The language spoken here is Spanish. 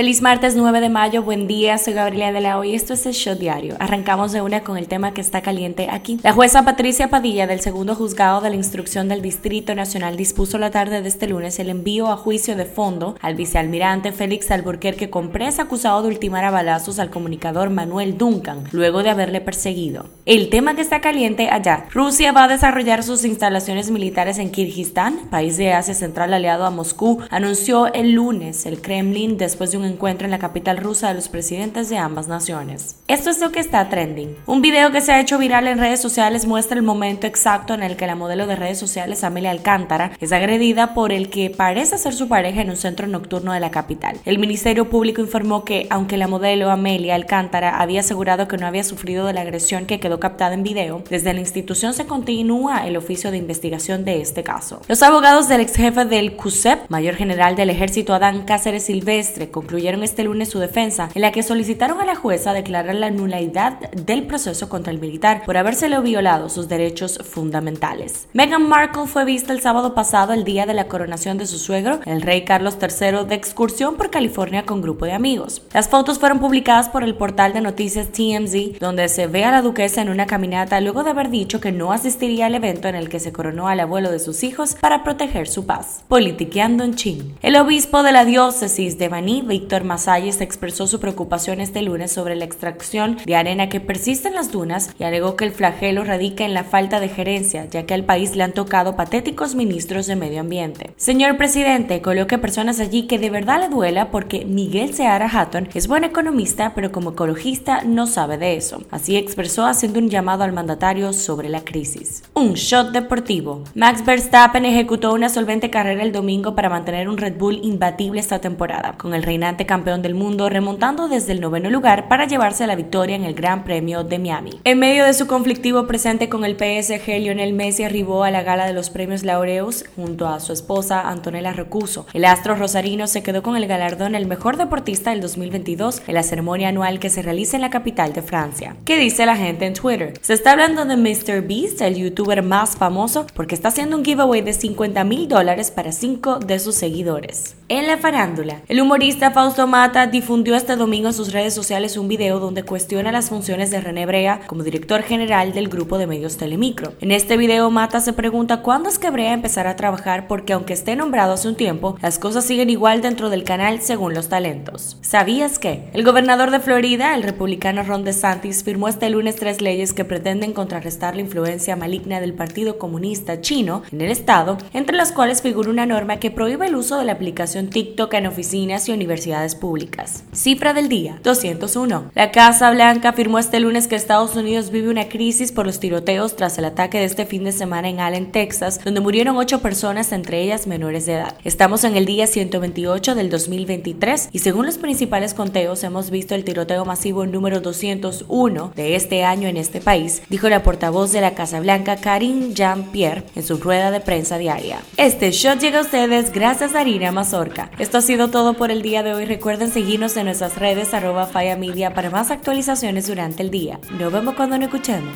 Feliz martes 9 de mayo, buen día, soy Gabriela de la Hoy, esto es el Show Diario. Arrancamos de una con el tema que está caliente aquí. La jueza Patricia Padilla del segundo juzgado de la instrucción del Distrito Nacional dispuso la tarde de este lunes el envío a juicio de fondo al vicealmirante Félix Alburquerque Comprés acusado de ultimar a balazos al comunicador Manuel Duncan luego de haberle perseguido. El tema que está caliente allá. Rusia va a desarrollar sus instalaciones militares en Kirguistán, país de Asia Central aliado a Moscú, anunció el lunes el Kremlin después de un encuentro en la capital rusa de los presidentes de ambas naciones. Esto es lo que está trending. Un video que se ha hecho viral en redes sociales muestra el momento exacto en el que la modelo de redes sociales Amelia Alcántara es agredida por el que parece ser su pareja en un centro nocturno de la capital. El Ministerio Público informó que, aunque la modelo Amelia Alcántara había asegurado que no había sufrido de la agresión que quedó captada en video, desde la institución se continúa el oficio de investigación de este caso. Los abogados del ex jefe del CUSEP, mayor general del ejército Adán Cáceres Silvestre, concluyeron concluyeron este lunes su defensa, en la que solicitaron a la jueza declarar la nulidad del proceso contra el militar por habérsele violado sus derechos fundamentales. Meghan Markle fue vista el sábado pasado, el día de la coronación de su suegro, el rey Carlos III, de excursión por California con grupo de amigos. Las fotos fueron publicadas por el portal de noticias TMZ, donde se ve a la duquesa en una caminata luego de haber dicho que no asistiría al evento en el que se coronó al abuelo de sus hijos para proteger su paz. Politiqueando en Chin. El obispo de la diócesis de Baní, Víctor Masalles expresó su preocupación este lunes sobre la extracción de arena que persiste en las dunas y alegó que el flagelo radica en la falta de gerencia, ya que al país le han tocado patéticos ministros de medio ambiente. Señor presidente, coloque personas allí que de verdad le duela porque Miguel Seara Hatton es buen economista, pero como ecologista no sabe de eso. Así expresó haciendo un llamado al mandatario sobre la crisis. Un shot deportivo. Max Verstappen ejecutó una solvente carrera el domingo para mantener un Red Bull imbatible esta temporada, con el reinante campeón del mundo, remontando desde el noveno lugar para llevarse la victoria en el Gran Premio de Miami. En medio de su conflictivo presente con el PSG, Lionel Messi arribó a la gala de los premios Laureus junto a su esposa Antonella Rocuso. El astro rosarino se quedó con el galardón el mejor deportista del 2022 en la ceremonia anual que se realiza en la capital de Francia. ¿Qué dice la gente en Twitter? Se está hablando de Mr. Beast, el youtuber más famoso, porque está haciendo un giveaway de 50 mil dólares para cinco de sus seguidores. En la farándula, el humorista Fausto Mata difundió este domingo en sus redes sociales un video donde cuestiona las funciones de René Brea como director general del grupo de medios Telemicro. En este video Mata se pregunta cuándo es que Brea empezará a trabajar porque aunque esté nombrado hace un tiempo, las cosas siguen igual dentro del canal según los talentos. ¿Sabías que? El gobernador de Florida, el republicano Ron DeSantis, firmó este lunes tres leyes que pretenden contrarrestar la influencia maligna del Partido Comunista Chino en el estado, entre las cuales figura una norma que prohíbe el uso de la aplicación TikTok en oficinas y universidades públicas. Cifra del día, 201. La Casa Blanca afirmó este lunes que Estados Unidos vive una crisis por los tiroteos tras el ataque de este fin de semana en Allen, Texas, donde murieron ocho personas, entre ellas menores de edad. Estamos en el día 128 del 2023 y según los principales conteos hemos visto el tiroteo masivo número 201 de este año en este país, dijo la portavoz de la Casa Blanca Karine Jean-Pierre en su rueda de prensa diaria. Este shot llega a ustedes gracias a Harina Mazorca esto ha sido todo por el día de hoy. Recuerden seguirnos en nuestras redes arroba Media para más actualizaciones durante el día. Nos vemos cuando nos escuchemos.